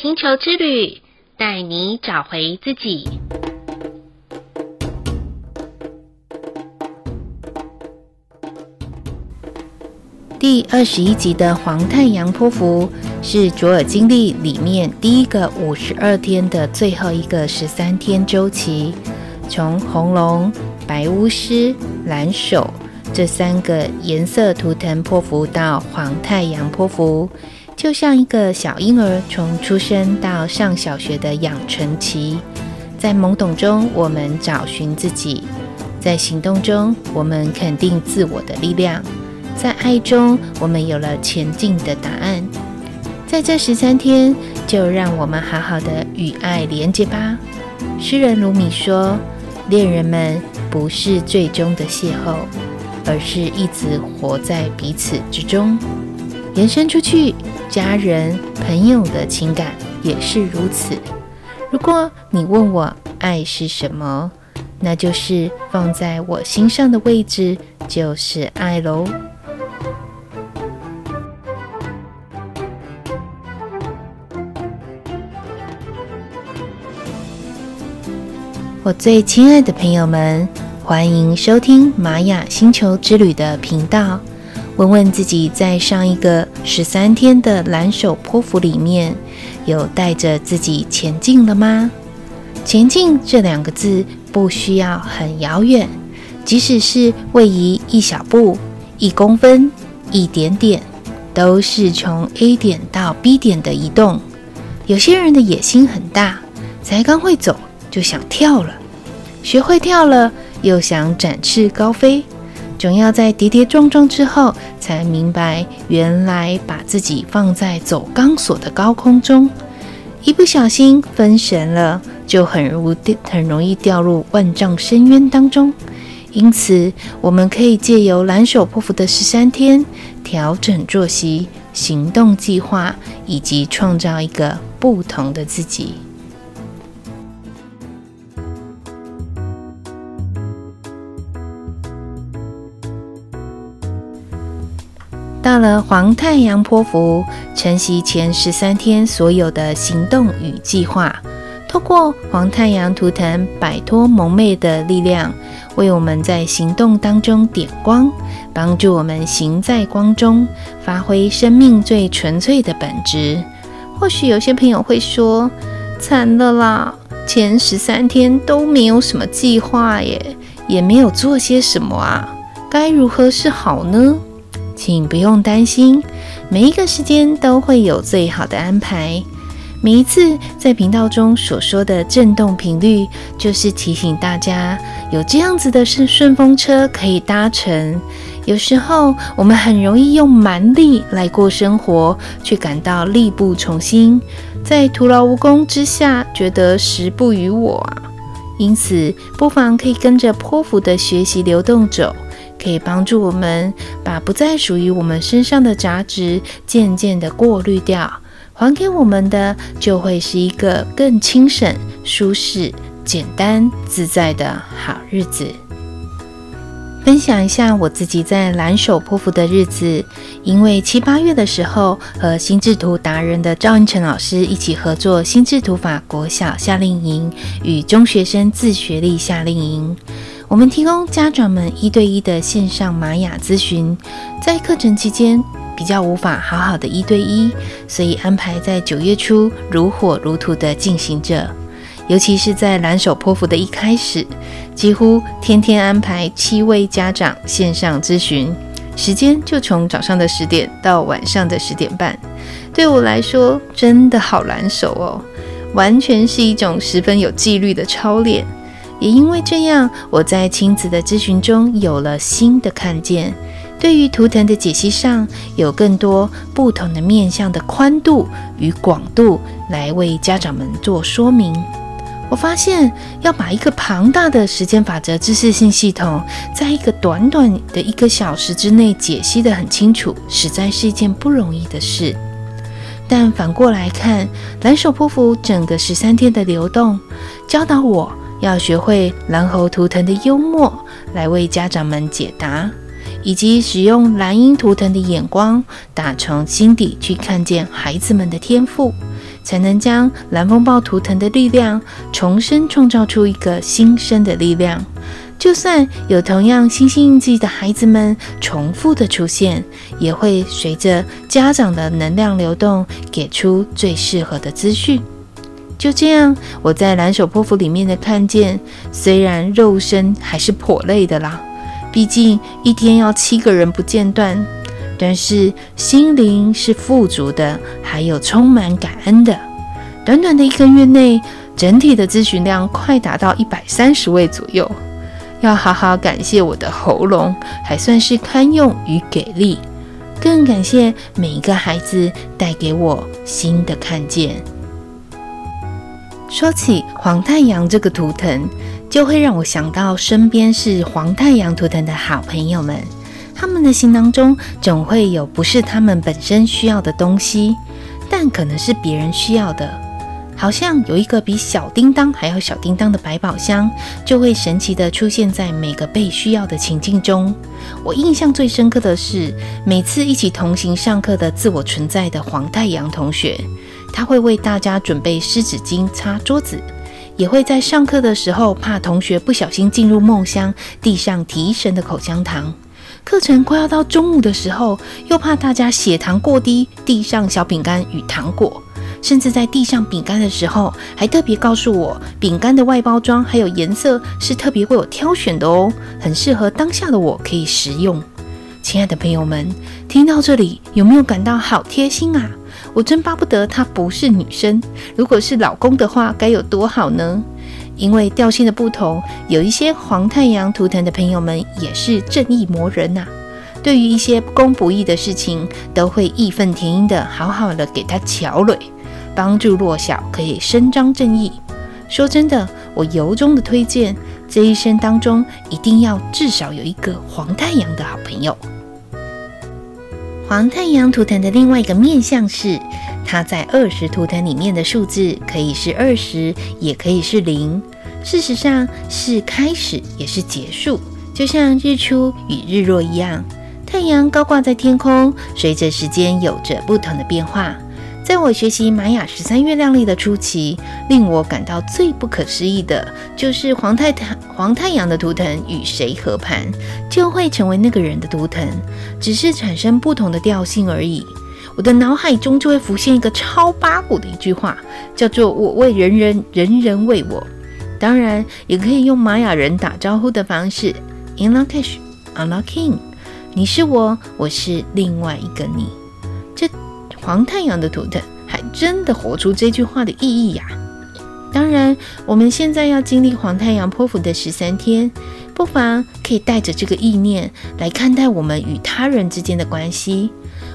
星球之旅，带你找回自己。第二十一集的黄太阳波符是卓尔经历里面第一个五十二天的最后一个十三天周期，从红龙、白巫师、蓝手这三个颜色图腾波符到黄太阳波符，就像一个小婴儿从出生到上小学的养成期，在懵懂中我们找寻自己，在行动中我们肯定自我的力量。在爱中，我们有了前进的答案。在这十三天，就让我们好好的与爱连接吧。诗人鲁米说：“恋人们不是最终的邂逅，而是一直活在彼此之中。”延伸出去，家人、朋友的情感也是如此。如果你问我爱是什么，那就是放在我心上的位置，就是爱喽。我最亲爱的朋友们，欢迎收听玛雅星球之旅的频道。问问自己，在上一个十三天的蓝手波符里面，有带着自己前进了吗？前进这两个字不需要很遥远，即使是位移一小步、一公分、一点点，都是从 A 点到 B 点的移动。有些人的野心很大，才刚会走。就想跳了，学会跳了，又想展翅高飞，总要在跌跌撞撞之后，才明白原来把自己放在走钢索的高空中，一不小心分神了，就很容易很容易掉入万丈深渊当中。因此，我们可以借由蓝手破服的十三天，调整作息、行动计划，以及创造一个不同的自己。到了黄太阳波符，承袭前十三天所有的行动与计划，透过黄太阳图腾摆脱蒙昧的力量，为我们在行动当中点光，帮助我们行在光中，发挥生命最纯粹的本质。或许有些朋友会说：“惨了啦，前十三天都没有什么计划耶，也没有做些什么啊，该如何是好呢？”请不用担心，每一个时间都会有最好的安排。每一次在频道中所说的震动频率，就是提醒大家有这样子的顺顺风车可以搭乘。有时候我们很容易用蛮力来过生活，却感到力不从心，在徒劳无功之下，觉得时不与我啊。因此，不妨可以跟着波符的学习流动走。可以帮助我们把不再属于我们身上的杂质渐渐地过滤掉，还给我们的就会是一个更轻省、舒适、简单、自在的好日子。分享一下我自己在蓝手泼妇的日子，因为七八月的时候和心智图达人的赵英成老师一起合作心智图法国小夏令营与中学生自学力夏令营。我们提供家长们一对一的线上玛雅咨询，在课程期间比较无法好好的一对一，所以安排在九月初如火如荼的进行着。尤其是在蓝手波符的一开始，几乎天天安排七位家长线上咨询，时间就从早上的十点到晚上的十点半。对我来说，真的好蓝手哦，完全是一种十分有纪律的操练。也因为这样，我在亲子的咨询中有了新的看见，对于图腾的解析上有更多不同的面向的宽度与广度来为家长们做说明。我发现要把一个庞大的时间法则知识性系统，在一个短短的一个小时之内解析得很清楚，实在是一件不容易的事。但反过来看，蓝手波符整个十三天的流动，教导我。要学会蓝猴图腾的幽默来为家长们解答，以及使用蓝鹰图腾的眼光，打从心底去看见孩子们的天赋，才能将蓝风暴图腾的力量重新创造出一个新生的力量。就算有同样星星印记的孩子们重复的出现，也会随着家长的能量流动，给出最适合的资讯。就这样，我在蓝手波符里面的看见，虽然肉身还是颇累的啦，毕竟一天要七个人不间断，但是心灵是富足的，还有充满感恩的。短短的一个月内，整体的咨询量快达到一百三十位左右。要好好感谢我的喉咙，还算是堪用与给力，更感谢每一个孩子带给我新的看见。说起黄太阳这个图腾，就会让我想到身边是黄太阳图腾的好朋友们，他们的心当中总会有不是他们本身需要的东西，但可能是别人需要的。好像有一个比小叮当还要小叮当的百宝箱，就会神奇地出现在每个被需要的情境中。我印象最深刻的是，每次一起同行上课的自我存在的黄太阳同学，他会为大家准备湿纸巾擦桌子，也会在上课的时候怕同学不小心进入梦乡，递上提神的口香糖。课程快要到中午的时候，又怕大家血糖过低，递上小饼干与糖果。甚至在递上饼干的时候，还特别告诉我，饼干的外包装还有颜色是特别为我挑选的哦，很适合当下的我可以食用。亲爱的朋友们，听到这里有没有感到好贴心啊？我真巴不得她不是女生，如果是老公的话，该有多好呢？因为调性的不同，有一些黄太阳图腾的朋友们也是正义魔人呐、啊，对于一些不公不义的事情，都会义愤填膺的好好的给他乔磊。帮助弱小，可以伸张正义。说真的，我由衷的推荐，这一生当中一定要至少有一个黄太阳的好朋友。黄太阳图腾的另外一个面向是，它在二十图腾里面的数字可以是二十，也可以是零。事实上是开始，也是结束，就像日出与日落一样，太阳高挂在天空，随着时间有着不同的变化。在我学习玛雅十三月亮历的初期，令我感到最不可思议的就是黄太太黄太阳的图腾与谁合盘，就会成为那个人的图腾，只是产生不同的调性而已。我的脑海中就会浮现一个超八股的一句话，叫做“我为人人，人人为我”。当然，也可以用玛雅人打招呼的方式：In lak'ech，I'm a king。你是我，我是另外一个你。黄太阳的图腾还真的活出这句话的意义呀！当然，我们现在要经历黄太阳波符的十三天，不妨可以带着这个意念来看待我们与他人之间的关系。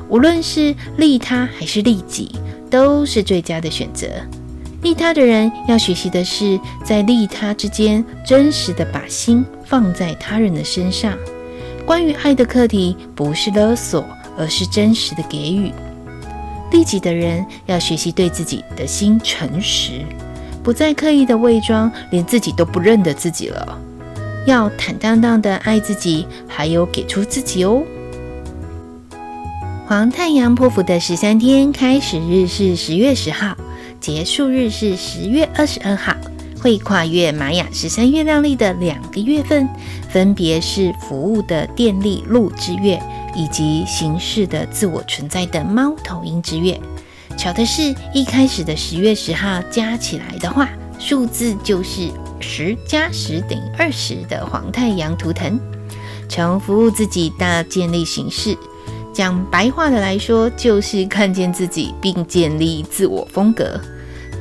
无论是利他还是利己，都是最佳的选择。利他的人要学习的是，在利他之间真实的把心放在他人的身上。关于爱的课题，不是勒索，而是真实的给予。利己的人要学习对自己的心诚实，不再刻意的伪装，连自己都不认得自己了。要坦荡荡的爱自己，还有给出自己哦。黄太阳破釜的十三天开始日是十月十号，结束日是十月二十二号，会跨越玛雅十三月亮历的两个月份，分别是服务的电力路之月。以及形式的自我存在的猫头鹰之月，巧的是，一开始的十月十号加起来的话，数字就是十加十等于二十的黄太阳图腾。从服务自己到建立形式，讲白话的来说，就是看见自己并建立自我风格，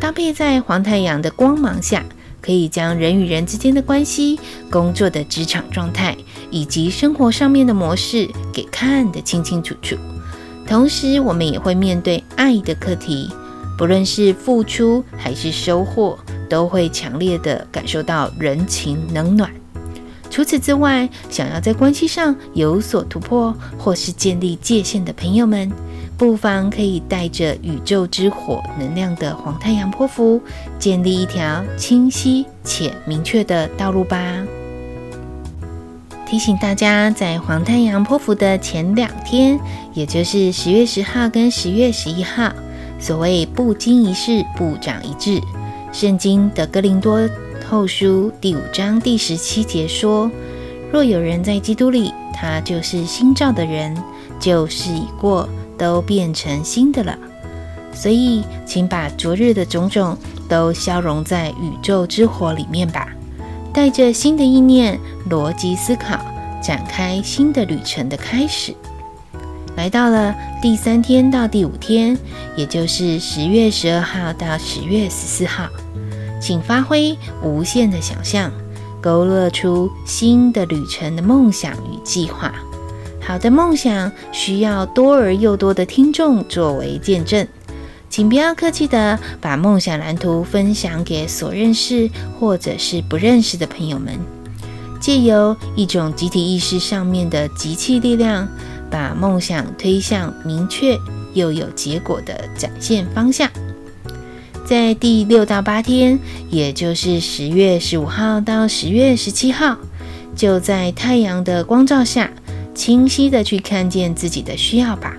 搭配在黄太阳的光芒下。可以将人与人之间的关系、工作的职场状态以及生活上面的模式给看得清清楚楚。同时，我们也会面对爱的课题，不论是付出还是收获，都会强烈的感受到人情冷暖。除此之外，想要在关系上有所突破或是建立界限的朋友们，不妨可以带着宇宙之火能量的黄太阳波符，建立一条清晰且明确的道路吧。提醒大家，在黄太阳波符的前两天，也就是十月十号跟十月十一号，所谓不经一事不长一智。圣经的哥林多后书第五章第十七节说：“若有人在基督里，他就是新造的人，旧事已过，都变成新的了。”所以，请把昨日的种种都消融在宇宙之火里面吧，带着新的意念、逻辑思考，展开新的旅程的开始。来到了第三天到第五天，也就是十月十二号到十月十四号，请发挥无限的想象，勾勒出新的旅程的梦想与计划。好的梦想需要多而又多的听众作为见证。请不要客气的把梦想蓝图分享给所认识或者是不认识的朋友们，借由一种集体意识上面的集气力量，把梦想推向明确又有结果的展现方向。在第六到八天，也就是十月十五号到十月十七号，就在太阳的光照下，清晰的去看见自己的需要吧。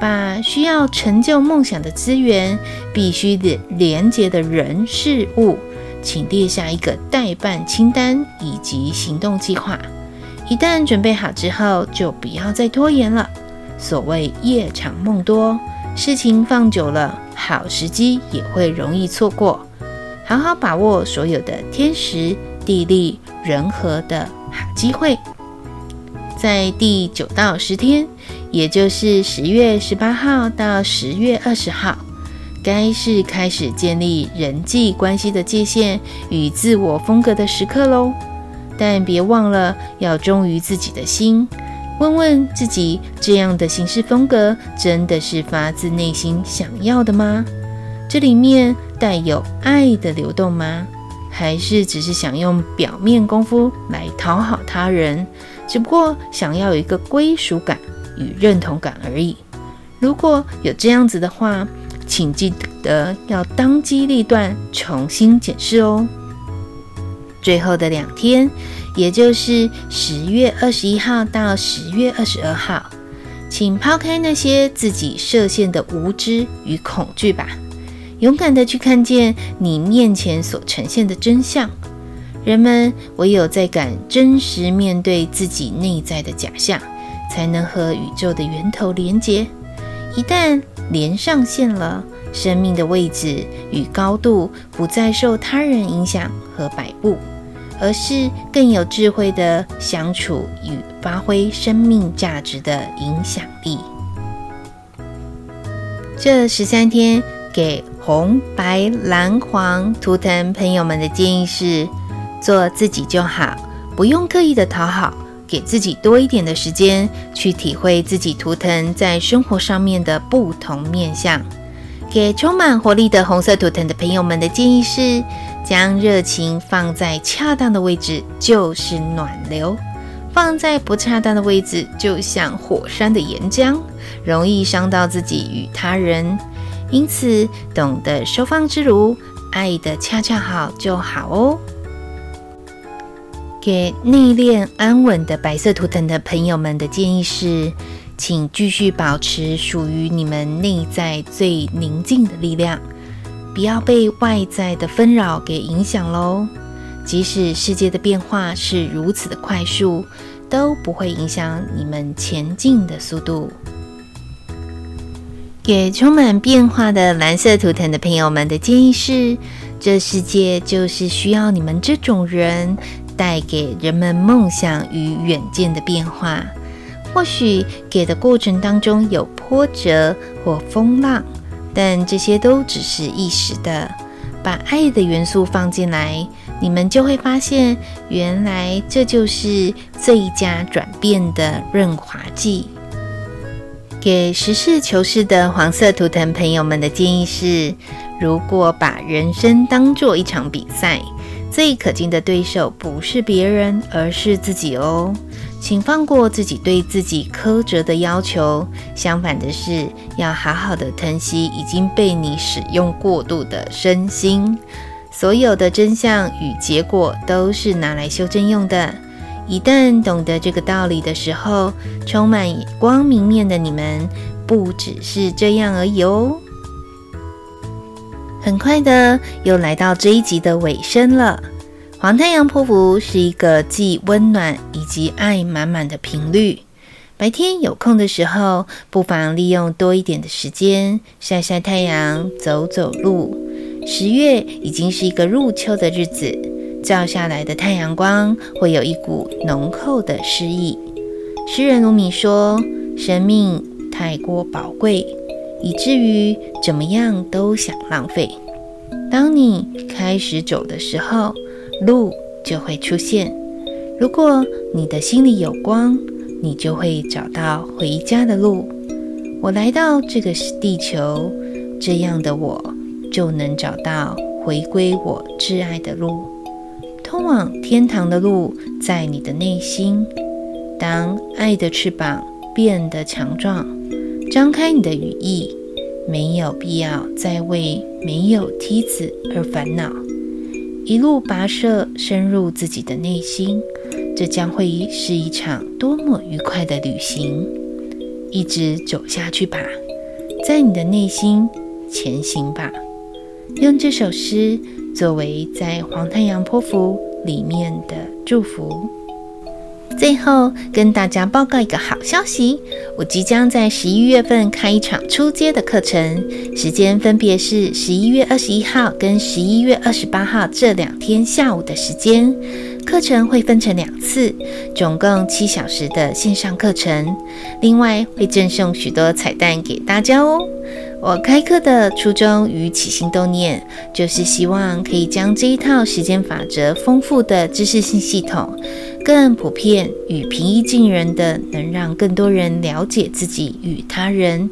把需要成就梦想的资源、必须的连接的人事物，请列下一个待办清单以及行动计划。一旦准备好之后，就不要再拖延了。所谓夜长梦多，事情放久了，好时机也会容易错过。好好把握所有的天时、地利、人和的好机会。在第九到十天，也就是十月十八号到十月二十号，该是开始建立人际关系的界限与自我风格的时刻喽。但别忘了要忠于自己的心，问问自己：这样的行事风格真的是发自内心想要的吗？这里面带有爱的流动吗？还是只是想用表面功夫来讨好他人？只不过想要有一个归属感与认同感而已。如果有这样子的话，请记得要当机立断，重新检视哦。最后的两天，也就是十月二十一号到十月二十二号，请抛开那些自己设限的无知与恐惧吧，勇敢地去看见你面前所呈现的真相。人们唯有在敢真实面对自己内在的假象，才能和宇宙的源头连接。一旦连上线了，生命的位置与高度不再受他人影响和摆布，而是更有智慧的相处与发挥生命价值的影响力。这十三天给红、白、蓝、黄图腾朋友们的建议是。做自己就好，不用刻意的讨好，给自己多一点的时间去体会自己图腾在生活上面的不同面向。给充满活力的红色图腾的朋友们的建议是：将热情放在恰当的位置，就是暖流；放在不恰当的位置，就像火山的岩浆，容易伤到自己与他人。因此，懂得收放自如，爱的恰恰好就好哦。给内敛安稳的白色图腾的朋友们的建议是，请继续保持属于你们内在最宁静的力量，不要被外在的纷扰给影响喽。即使世界的变化是如此的快速，都不会影响你们前进的速度。给充满变化的蓝色图腾的朋友们的建议是，这世界就是需要你们这种人。带给人们梦想与远见的变化，或许给的过程当中有波折或风浪，但这些都只是一时的。把爱的元素放进来，你们就会发现，原来这就是最佳转变的润滑剂。给实事求是的黄色图腾朋友们的建议是：如果把人生当作一场比赛，最可敬的对手不是别人，而是自己哦。请放过自己对自己苛责的要求，相反的是，要好好的疼惜已经被你使用过度的身心。所有的真相与结果都是拿来修正用的。一旦懂得这个道理的时候，充满光明面的你们不只是这样而已哦。很快的，又来到这一集的尾声了。黄太阳波符是一个既温暖以及爱满满的频率。白天有空的时候，不妨利用多一点的时间晒晒太阳、走走路。十月已经是一个入秋的日子，照下来的太阳光会有一股浓厚的诗意。诗人鲁米说：“生命太过宝贵，以至于怎么样都想浪费。当你开始走的时候，路就会出现。如果你的心里有光。”你就会找到回家的路。我来到这个地球，这样的我就能找到回归我挚爱的路。通往天堂的路在你的内心。当爱的翅膀变得强壮，张开你的羽翼，没有必要再为没有梯子而烦恼。一路跋涉，深入自己的内心。这将会是一场多么愉快的旅行！一直走下去吧，在你的内心前行吧。用这首诗作为在黄太阳波符里面的祝福。最后跟大家报告一个好消息，我即将在十一月份开一场初阶的课程，时间分别是十一月二十一号跟十一月二十八号这两天下午的时间。课程会分成两次，总共七小时的线上课程，另外会赠送许多彩蛋给大家哦。我开课的初衷与起心动念，就是希望可以将这一套时间法则丰富的知识性系统，更普遍与平易近人的，能让更多人了解自己与他人。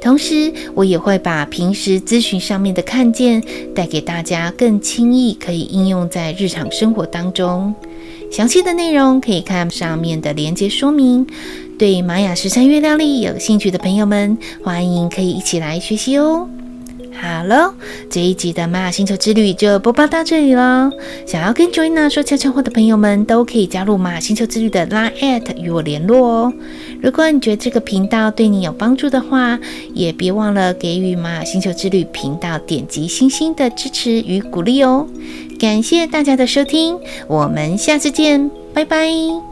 同时，我也会把平时咨询上面的看见带给大家，更轻易可以应用在日常生活当中。详细的内容可以看上面的连接说明。对玛雅十三月亮历有兴趣的朋友们，欢迎可以一起来学习哦。好了，这一集的玛雅星球之旅就播报到这里了。想要跟 Joanna 说悄悄话的朋友们，都可以加入玛雅星球之旅的 Line@ 与我联络哦。如果你觉得这个频道对你有帮助的话，也别忘了给予玛雅星球之旅频道点击星星的支持与鼓励哦。感谢大家的收听，我们下次见，拜拜。